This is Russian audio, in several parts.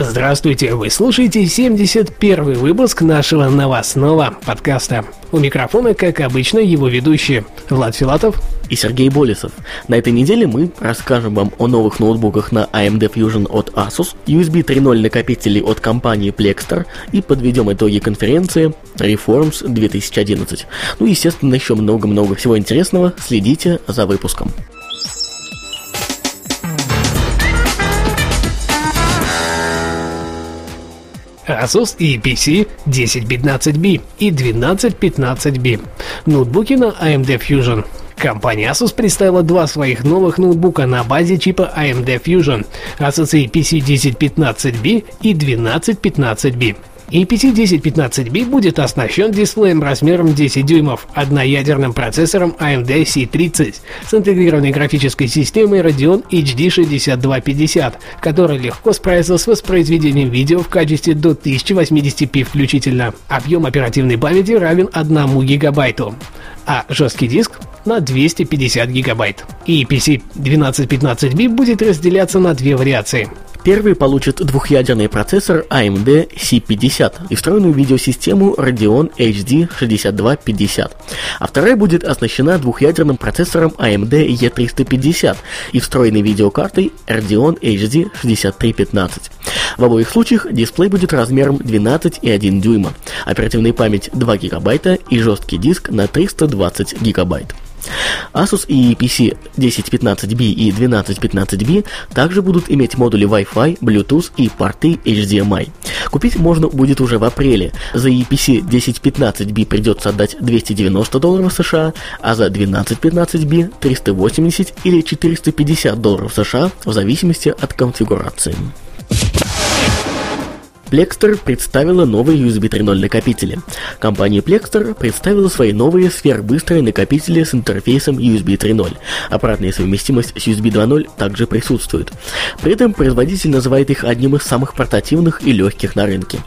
Здравствуйте, вы слушаете 71 выпуск нашего новостного подкаста. У микрофона, как обычно, его ведущие Влад Филатов и Сергей Болесов. На этой неделе мы расскажем вам о новых ноутбуках на AMD Fusion от Asus, USB 3.0 накопителей от компании Plextor и подведем итоги конференции Reforms 2011. Ну и, естественно, еще много-много всего интересного. Следите за выпуском. Asus EPC 1015B и 1215B. Ноутбуки на AMD Fusion. Компания Asus представила два своих новых ноутбука на базе чипа AMD Fusion Asus EPC 1015B и 1215B. EPC 1015B будет оснащен дисплеем размером 10 дюймов, одноядерным процессором AMD C30 с интегрированной графической системой Radeon HD 6250, который легко справится с воспроизведением видео в качестве до 1080p включительно. Объем оперативной памяти равен 1 гигабайту, а жесткий диск на 250 гигабайт. EPC 1215B будет разделяться на две вариации. Первый получит двухъядерный процессор AMD C50 и встроенную видеосистему Radeon HD 6250, а вторая будет оснащена двухъядерным процессором AMD E350 и встроенной видеокартой Radeon HD 6315. В обоих случаях дисплей будет размером 12,1 дюйма, оперативная память 2 гигабайта и жесткий диск на 320 гигабайт. Asus и PC 1015B и 1215B также будут иметь модули Wi-Fi, Bluetooth и порты HDMI. Купить можно будет уже в апреле. За EPC 1015B придется отдать 290 долларов США, а за 1215B 380 или 450 долларов США в зависимости от конфигурации. Plextor представила новые USB 3.0 накопители. Компания Plextor представила свои новые сверхбыстрые накопители с интерфейсом USB 3.0. Аппаратная совместимость с USB 2.0 также присутствует. При этом производитель называет их одним из самых портативных и легких на рынке.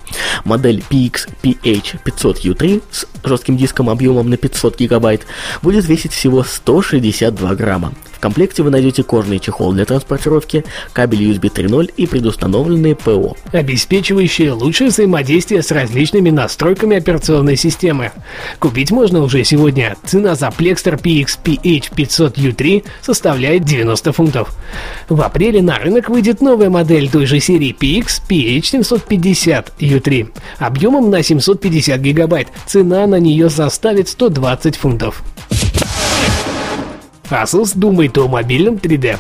Модель PX PH500U3 с жестким диском объемом на 500 гигабайт будет весить всего 162 грамма комплекте вы найдете кожный чехол для транспортировки, кабель USB 3.0 и предустановленные ПО. Обеспечивающие лучшее взаимодействие с различными настройками операционной системы. Купить можно уже сегодня. Цена за Plextor PX PH500U3 составляет 90 фунтов. В апреле на рынок выйдет новая модель той же серии PX PH750U3 объемом на 750 гигабайт. Цена на нее составит 120 фунтов. Asus думает о мобильном 3D.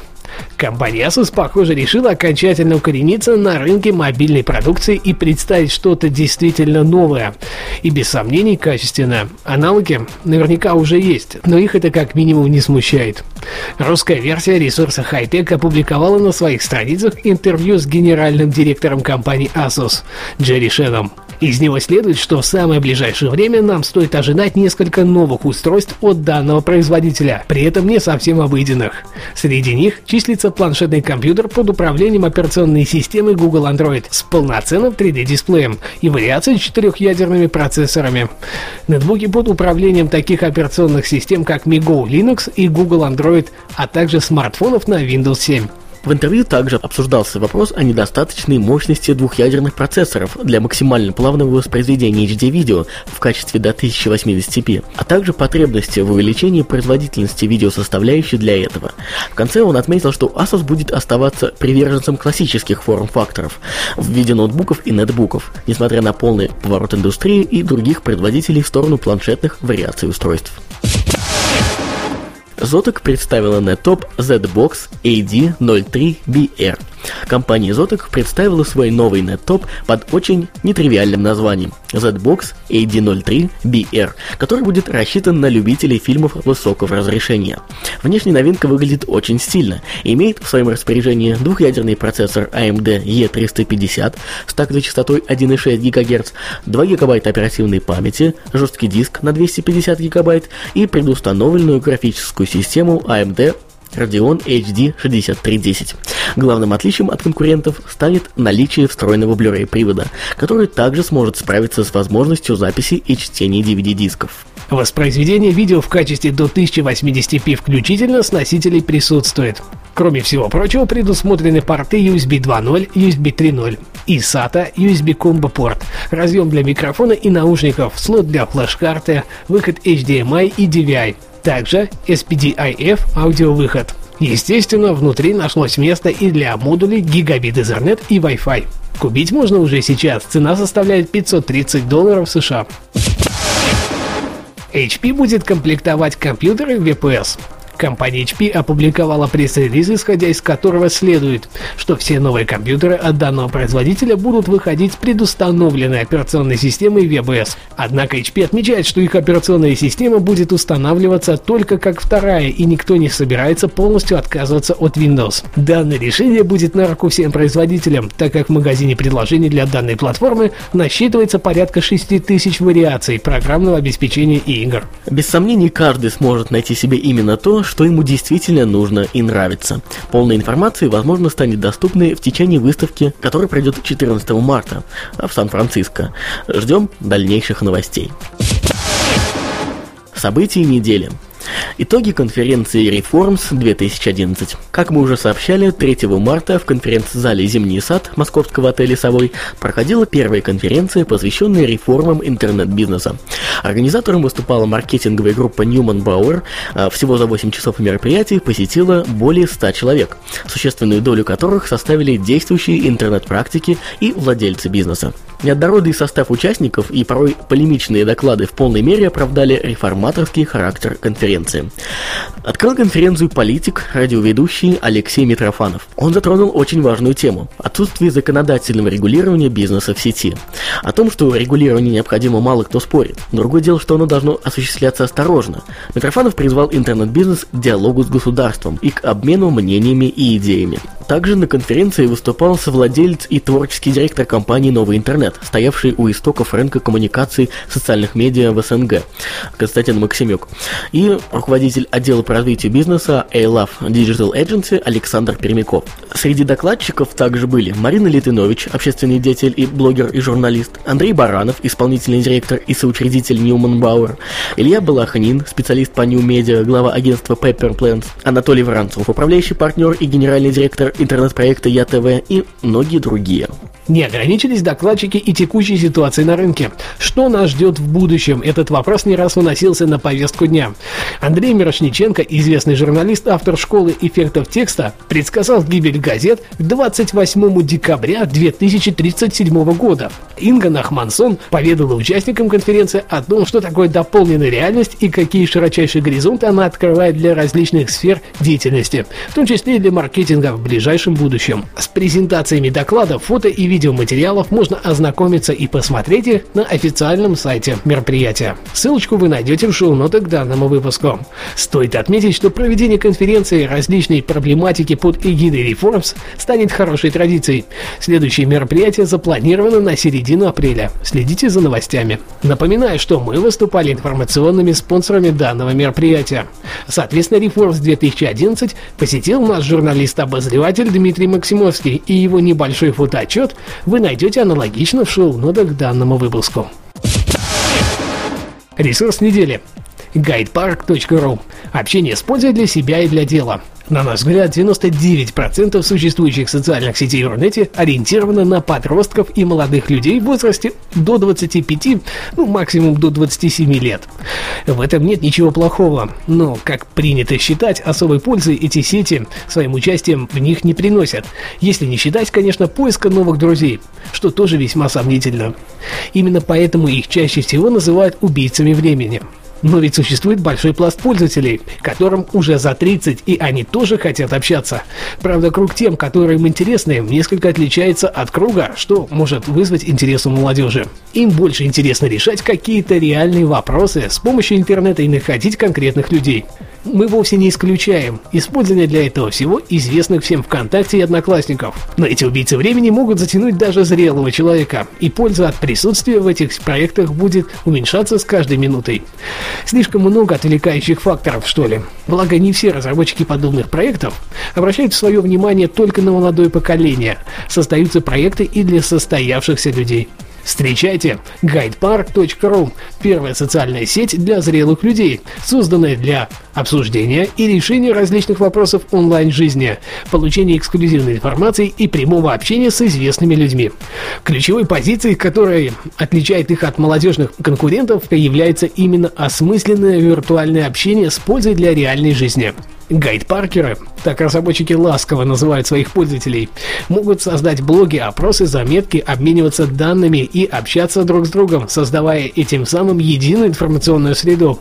Компания Asus, похоже, решила окончательно укорениться на рынке мобильной продукции и представить что-то действительно новое. И без сомнений качественное. Аналоги наверняка уже есть, но их это как минимум не смущает. Русская версия ресурса Hightech опубликовала на своих страницах интервью с генеральным директором компании Asus Джерри Шеном. Из него следует, что в самое ближайшее время нам стоит ожидать несколько новых устройств от данного производителя, при этом не совсем обыденных. Среди них числится планшетный компьютер под управлением операционной системы Google Android с полноценным 3D-дисплеем и вариацией четырехъядерными процессорами. Нетбуки под управлением таких операционных систем, как MiGo Linux и Google Android, а также смартфонов на Windows 7. В интервью также обсуждался вопрос о недостаточной мощности двухъядерных процессоров для максимально плавного воспроизведения HD-видео в качестве до 1080p, а также потребности в увеличении производительности видеосоставляющей для этого. В конце он отметил, что Asus будет оставаться приверженцем классических форм-факторов в виде ноутбуков и нетбуков, несмотря на полный поворот индустрии и других производителей в сторону планшетных вариаций устройств. Zotac представила NetTop ZBox AD03BR – Компания Zotac представила свой новый нет-топ под очень нетривиальным названием ZBox AD03BR, который будет рассчитан на любителей фильмов высокого разрешения. Внешняя новинка выглядит очень стильно имеет в своем распоряжении двухъядерный процессор AMD E350 с также частотой 1,6 ГГц, 2 ГБ оперативной памяти, жесткий диск на 250 ГБ и предустановленную графическую систему AMD Radeon HD 6310. Главным отличием от конкурентов станет наличие встроенного Blu-ray привода, который также сможет справиться с возможностью записи и чтения DVD-дисков. Воспроизведение видео в качестве до 1080p включительно с носителей присутствует. Кроме всего прочего, предусмотрены порты USB 2.0, USB 3.0 и SATA USB Combo порт, разъем для микрофона и наушников, слот для флеш-карты, выход HDMI и DVI, также SPDIF аудиовыход. Естественно, внутри нашлось место и для модулей гигабит Ethernet и Wi-Fi. Купить можно уже сейчас, цена составляет 530 долларов США. HP будет комплектовать компьютеры VPS. Компания HP опубликовала пресс-релиз, исходя из которого следует, что все новые компьютеры от данного производителя будут выходить с предустановленной операционной системой VBS. Однако HP отмечает, что их операционная система будет устанавливаться только как вторая, и никто не собирается полностью отказываться от Windows. Данное решение будет на руку всем производителям, так как в магазине предложений для данной платформы насчитывается порядка 6000 вариаций программного обеспечения и игр. Без сомнений, каждый сможет найти себе именно то, что ему действительно нужно и нравится. Полная информация, возможно, станет доступной в течение выставки, которая пройдет 14 марта в Сан-Франциско. Ждем дальнейших новостей. События недели. Итоги конференции Reforms 2011. Как мы уже сообщали, 3 марта в конференц-зале «Зимний сад» московского отеля «Совой» проходила первая конференция, посвященная реформам интернет-бизнеса. Организатором выступала маркетинговая группа Newman Bauer. А всего за 8 часов мероприятий посетило более 100 человек, существенную долю которых составили действующие интернет-практики и владельцы бизнеса. Неоднородный состав участников и порой полемичные доклады в полной мере оправдали реформаторский характер конференции. Открыл конференцию политик, радиоведущий Алексей Митрофанов. Он затронул очень важную тему – отсутствие законодательного регулирования бизнеса в сети. О том, что регулирование необходимо, мало кто спорит. Другое дело, что оно должно осуществляться осторожно. Митрофанов призвал интернет-бизнес к диалогу с государством и к обмену мнениями и идеями. Также на конференции выступал совладелец и творческий директор компании «Новый интернет», стоявший у истоков рынка коммуникаций социальных медиа в СНГ, Константин Максимюк, и руководитель отдела по развитию бизнеса A-Love Digital Agency Александр Пермяков. Среди докладчиков также были Марина Литинович, общественный деятель и блогер и журналист, Андрей Баранов, исполнительный директор и соучредитель Ньюман Бауэр, Илья Балаханин, специалист по New Media, глава агентства Pepper Plans, Анатолий Воронцов, управляющий партнер и генеральный директор интернет-проекта ЯТВ и многие другие. Не ограничились докладчики и текущей ситуацией на рынке. Что нас ждет в будущем? Этот вопрос не раз выносился на повестку дня. Андрей Мирошниченко, известный журналист, автор школы эффектов текста, предсказал гибель газет к 28 декабря 2037 года. Инга Нахмансон поведала участникам конференции о том, что такое дополненная реальность и какие широчайшие горизонты она открывает для различных сфер деятельности, в том числе и для маркетинга в ближайшем будущем. С презентациями докладов, фото и видеоматериалов можно ознакомиться и посмотреть их на официальном сайте мероприятия. Ссылочку вы найдете в шоу-нотах к данному выпуску. Стоит отметить, что проведение конференции различной проблематики под эгидой Reforms станет хорошей традицией. Следующее мероприятие запланировано на середину апреля. Следите за новостями. Напоминаю, что мы выступали информационными спонсорами данного мероприятия. Соответственно, Reforms 2011 посетил наш журналист-обозреватель Дмитрий Максимовский, и его небольшой фотоотчет вы найдете аналогично в шоу-нотах к данному выпуску. Ресурс недели. guidepark.ru. Общение с пользой для себя и для дела. На наш взгляд, 99% существующих социальных сетей в Рунете ориентированы на подростков и молодых людей в возрасте до 25, ну максимум до 27 лет. В этом нет ничего плохого, но, как принято считать, особой пользы эти сети своим участием в них не приносят, если не считать, конечно, поиска новых друзей, что тоже весьма сомнительно. Именно поэтому их чаще всего называют убийцами времени. Но ведь существует большой пласт пользователей, которым уже за 30, и они тоже хотят общаться. Правда, круг тем, которые им интересны, несколько отличается от круга, что может вызвать интерес у молодежи. Им больше интересно решать какие-то реальные вопросы с помощью интернета и находить конкретных людей. Мы вовсе не исключаем использование для этого всего известных всем ВКонтакте и Одноклассников. Но эти убийцы времени могут затянуть даже зрелого человека, и польза от присутствия в этих проектах будет уменьшаться с каждой минутой. Слишком много отвлекающих факторов, что ли. Благо, не все разработчики подобных проектов обращают свое внимание только на молодое поколение. Создаются проекты и для состоявшихся людей. Встречайте guidepark.ru – первая социальная сеть для зрелых людей, созданная для обсуждения и решения различных вопросов онлайн-жизни, получения эксклюзивной информации и прямого общения с известными людьми. Ключевой позицией, которая отличает их от молодежных конкурентов, является именно осмысленное виртуальное общение с пользой для реальной жизни. Гайд-паркеры, так разработчики ласково называют своих пользователей, могут создать блоги, опросы, заметки, обмениваться данными и общаться друг с другом, создавая этим самым единую информационную среду.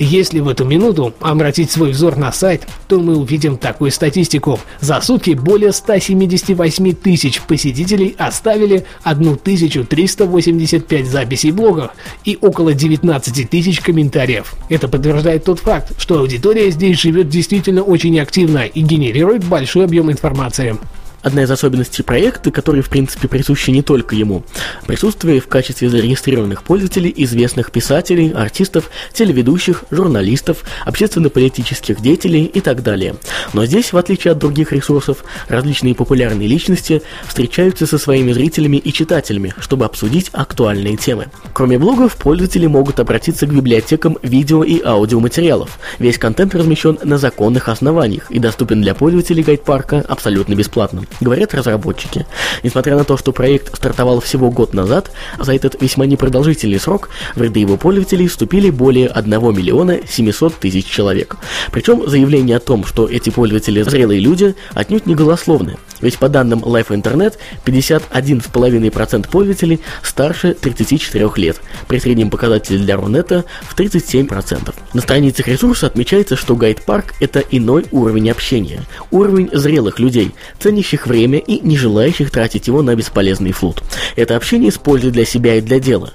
Если в эту минуту обратить свой взор на сайт, то мы увидим такую статистику. За сутки более 178 тысяч посетителей оставили 1385 записей блогов и около 19 тысяч комментариев. Это подтверждает тот факт, что аудитория здесь живет действительно действительно очень активно и генерирует большой объем информации. Одна из особенностей проекта, который в принципе присуща не только ему, присутствие в качестве зарегистрированных пользователей известных писателей, артистов, телеведущих, журналистов, общественно-политических деятелей и так далее. Но здесь, в отличие от других ресурсов, различные популярные личности встречаются со своими зрителями и читателями, чтобы обсудить актуальные темы. Кроме блогов, пользователи могут обратиться к библиотекам видео и аудиоматериалов. Весь контент размещен на законных основаниях и доступен для пользователей гайд-парка абсолютно бесплатно говорят разработчики. Несмотря на то, что проект стартовал всего год назад, за этот весьма непродолжительный срок в ряды его пользователей вступили более 1 миллиона 700 тысяч человек. Причем заявление о том, что эти пользователи зрелые люди, отнюдь не голословны. Ведь по данным Life Internet, 51,5% пользователей старше 34 лет, при среднем показателе для Рунета в 37%. На страницах ресурса отмечается, что гайд-парк – это иной уровень общения, уровень зрелых людей, ценящих время и не желающих тратить его на бесполезный флут. Это общение используют для себя и для дела.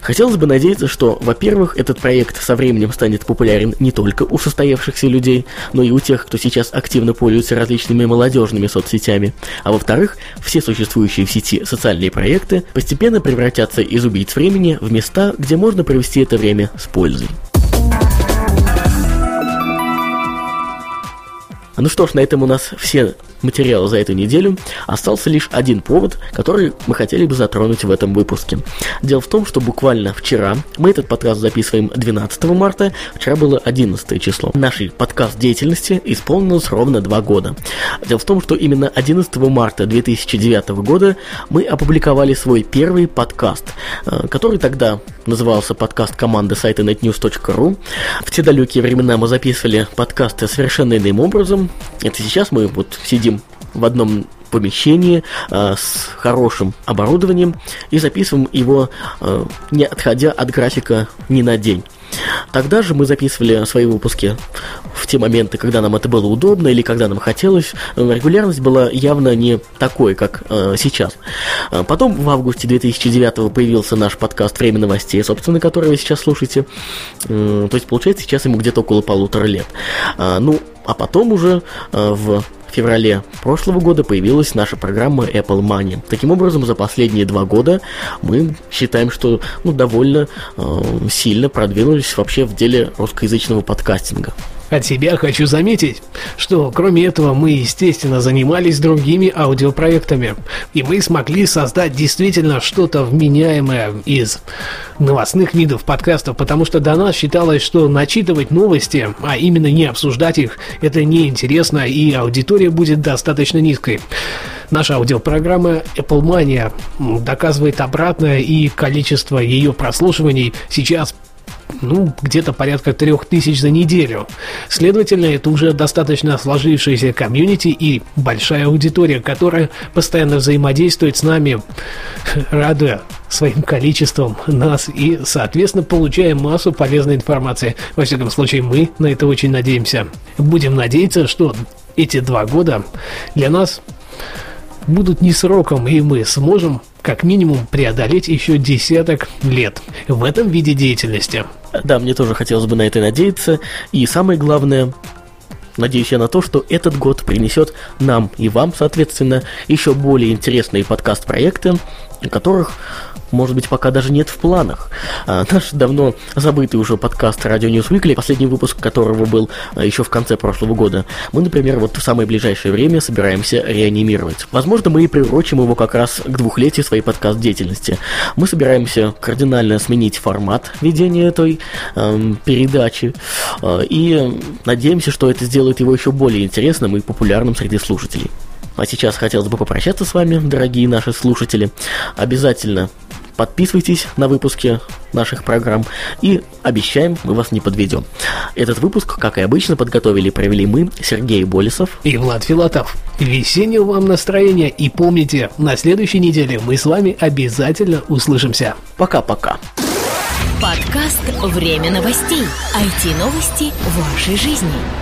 Хотелось бы надеяться, что, во-первых, этот проект со временем станет популярен не только у состоявшихся людей, но и у тех, кто сейчас активно пользуется различными молодежными соцсетями, сетями, а во-вторых, все существующие в сети социальные проекты постепенно превратятся из убийц времени в места, где можно провести это время с пользой. Ну что ж, на этом у нас все материала за эту неделю, остался лишь один повод, который мы хотели бы затронуть в этом выпуске. Дело в том, что буквально вчера, мы этот подкаст записываем 12 марта, вчера было 11 число. Нашей подкаст деятельности исполнилось ровно два года. Дело в том, что именно 11 марта 2009 года мы опубликовали свой первый подкаст, э, который тогда назывался подкаст команды сайта netnews.ru. В те далекие времена мы записывали подкасты совершенно иным образом. Это сейчас мы вот сидим в одном помещении э, с хорошим оборудованием и записываем его, э, не отходя от графика ни на день. Тогда же мы записывали свои выпуски в те моменты, когда нам это было удобно или когда нам хотелось. Регулярность была явно не такой, как э, сейчас. Потом в августе 2009 появился наш подкаст «Время новостей», собственно, который вы сейчас слушаете. Э, то есть, получается, сейчас ему где-то около полутора лет. Э, ну, а потом уже э, в в феврале прошлого года появилась наша программа Apple Money. Таким образом, за последние два года мы считаем, что ну, довольно э, сильно продвинулись вообще в деле русскоязычного подкастинга. От себя хочу заметить, что кроме этого мы, естественно, занимались другими аудиопроектами, и мы смогли создать действительно что-то вменяемое из новостных видов подкастов, потому что до нас считалось, что начитывать новости, а именно не обсуждать их, это неинтересно, и аудитория будет достаточно низкой. Наша аудиопрограмма Apple Mania доказывает обратное, и количество ее прослушиваний сейчас ну, где-то порядка трех тысяч за неделю. Следовательно, это уже достаточно сложившаяся комьюнити и большая аудитория, которая постоянно взаимодействует с нами, радуя своим количеством нас и, соответственно, получаем массу полезной информации. Во всяком случае, мы на это очень надеемся. Будем надеяться, что эти два года для нас будут не сроком, и мы сможем как минимум преодолеть еще десяток лет в этом виде деятельности. Да, мне тоже хотелось бы на это надеяться. И самое главное, Надеюсь я на то, что этот год принесет нам и вам, соответственно, еще более интересные подкаст-проекты, которых может быть, пока даже нет в планах. А, наш давно забытый уже подкаст Radio News Weekly, последний выпуск которого был а, еще в конце прошлого года, мы, например, вот в самое ближайшее время собираемся реанимировать. Возможно, мы и приурочим его как раз к двухлетию своей подкаст-деятельности. Мы собираемся кардинально сменить формат ведения этой эм, передачи э, и надеемся, что это сделает его еще более интересным и популярным среди слушателей. А сейчас хотелось бы попрощаться с вами, дорогие наши слушатели. Обязательно Подписывайтесь на выпуски наших программ и обещаем, мы вас не подведем. Этот выпуск, как и обычно, подготовили и провели мы, Сергей Болесов и Влад Филатов. Весеннего вам настроения и помните, на следующей неделе мы с вами обязательно услышимся. Пока-пока. Подкаст «Время новостей». IT-новости вашей жизни.